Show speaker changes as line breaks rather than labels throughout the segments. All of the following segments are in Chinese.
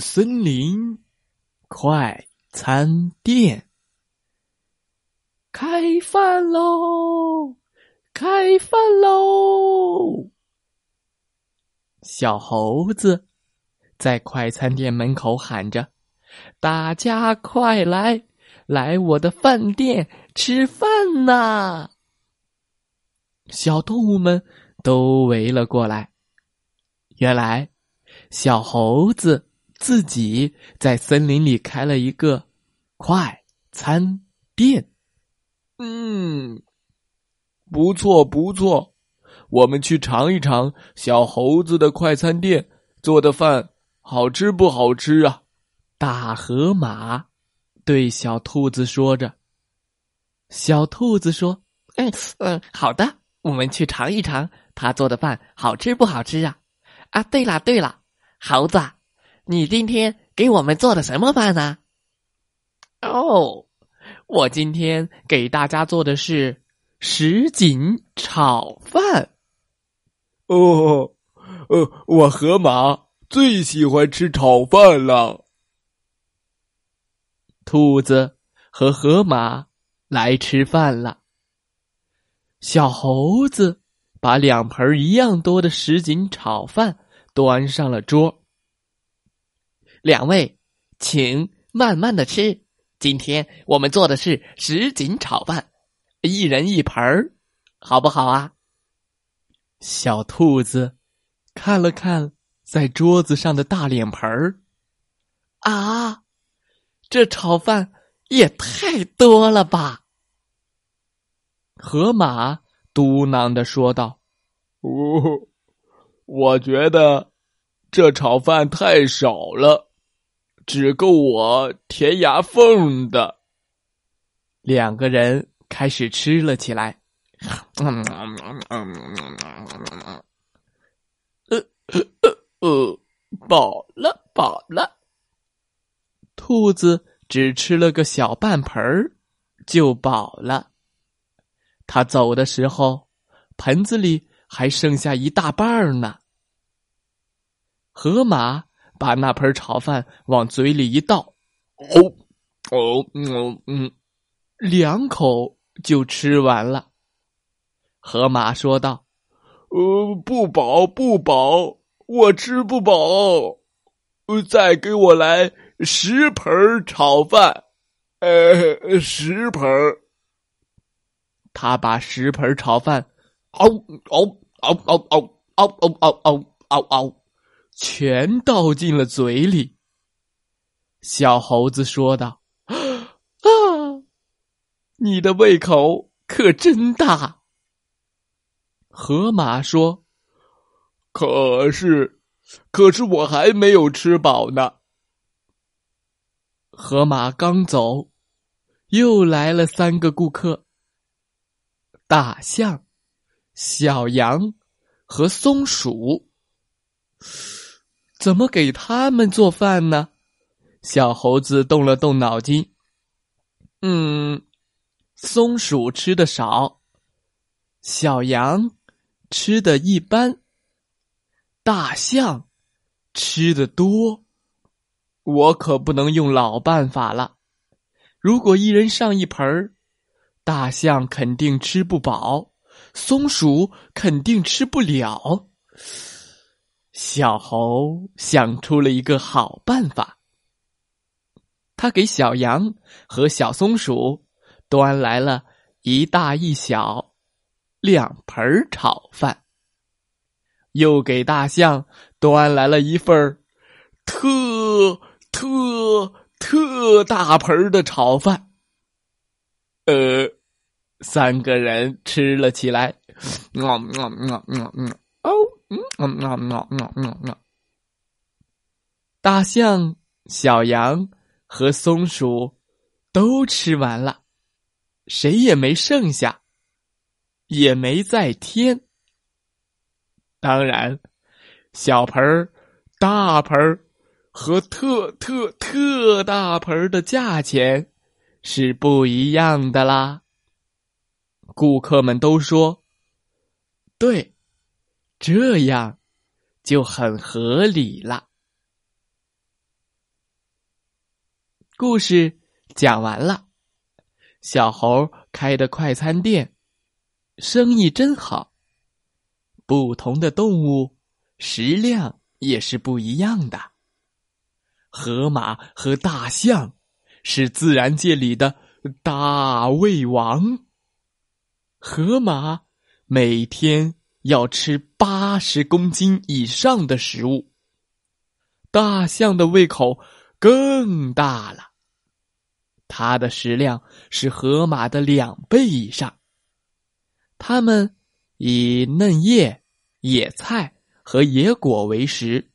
森林快餐店开饭喽！开饭喽！小猴子在快餐店门口喊着：“大家快来，来我的饭店吃饭呐！”小动物们都围了过来。原来，小猴子。自己在森林里开了一个快餐店，
嗯，不错不错，我们去尝一尝小猴子的快餐店做的饭好吃不好吃啊？
大河马对小兔子说着。小兔子说：“
嗯嗯，好的，我们去尝一尝他做的饭好吃不好吃啊？啊，对了对了，猴子。”你今天给我们做的什么饭呢？
哦，我今天给大家做的是什锦炒饭。
哦，呃，我河马最喜欢吃炒饭了。
兔子和河马来吃饭了。小猴子把两盆一样多的什锦炒饭端上了桌。
两位，请慢慢的吃。今天我们做的是什锦炒饭，一人一盆儿，好不好啊？
小兔子看了看在桌子上的大脸盆儿，
啊，这炒饭也太多了吧！
河马嘟囔的说道：“
哦，我觉得这炒饭太少了。”只够我填牙缝的。
两个人开始吃了起来。
呃呃呃，饱了饱了。
兔子只吃了个小半盆儿，就饱了。他走的时候，盆子里还剩下一大半呢。河马。把那盆炒饭往嘴里一倒，
哦，哦，嗯嗯，
两口就吃完了。河马说道：“
呃，不饱，不饱，我吃不饱，再给我来十盆炒饭，呃，十盆。”
他把十盆炒饭，嗷嗷嗷嗷嗷嗷嗷嗷嗷嗷嗷。全倒进了嘴里。小猴子说道：“啊，你的胃口可真大。”河马说：“
可是，可是我还没有吃饱呢。”
河马刚走，又来了三个顾客：大象、小羊和松鼠。怎么给他们做饭呢？小猴子动了动脑筋。嗯，松鼠吃的少，小羊吃的一般，大象吃的多。我可不能用老办法了。如果一人上一盆儿，大象肯定吃不饱，松鼠肯定吃不了。小猴想出了一个好办法，他给小羊和小松鼠端来了一大一小两盆炒饭，又给大象端来了一份特特特大盆的炒饭。呃，三个人吃了起来，嗯嗯嗯嗯嗯。哦，嗯嗯嗯嗯嗯嗯大象小羊和松鼠都吃完了，谁也没剩下，也没再添。当然，小盆儿、大盆儿和特特特大盆儿的价钱是不一样的啦。顾客们都说：“对，这样就很合理了。”故事讲完了，小猴开的快餐店生意真好。不同的动物食量也是不一样的。河马和大象是自然界里的大胃王。河马每天要吃八十公斤以上的食物，大象的胃口。更大了，它的食量是河马的两倍以上。它们以嫩叶、野菜和野果为食。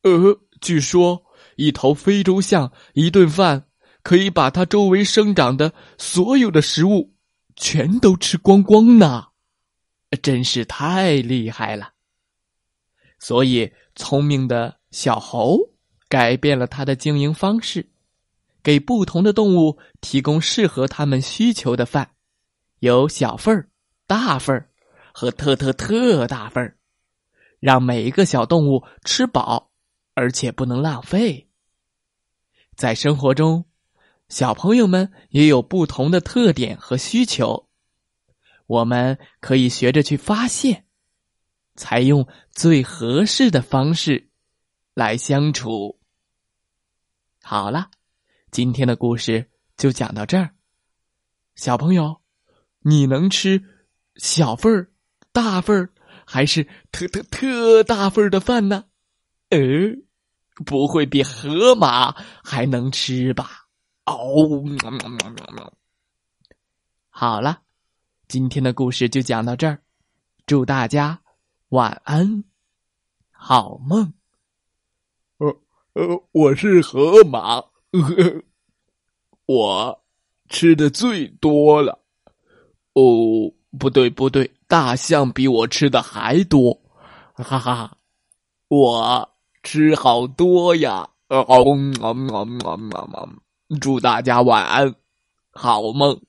呃，据说一头非洲象一顿饭可以把它周围生长的所有的食物全都吃光光呢，真是太厉害了。所以，聪明的小猴。改变了它的经营方式，给不同的动物提供适合它们需求的饭，有小份儿、大份儿和特特特大份儿，让每一个小动物吃饱，而且不能浪费。在生活中，小朋友们也有不同的特点和需求，我们可以学着去发现，采用最合适的方式来相处。好了，今天的故事就讲到这儿。小朋友，你能吃小份儿、大份儿，还是特特特大份儿的饭呢？呃，不会比河马还能吃吧？哦，好了，今天的故事就讲到这儿。祝大家晚安，好梦。
呃呃，我是河马，我吃的最多了。
哦，不对不对，大象比我吃的还多，哈哈，
我吃好多呀！哦，祝大家晚安，好梦。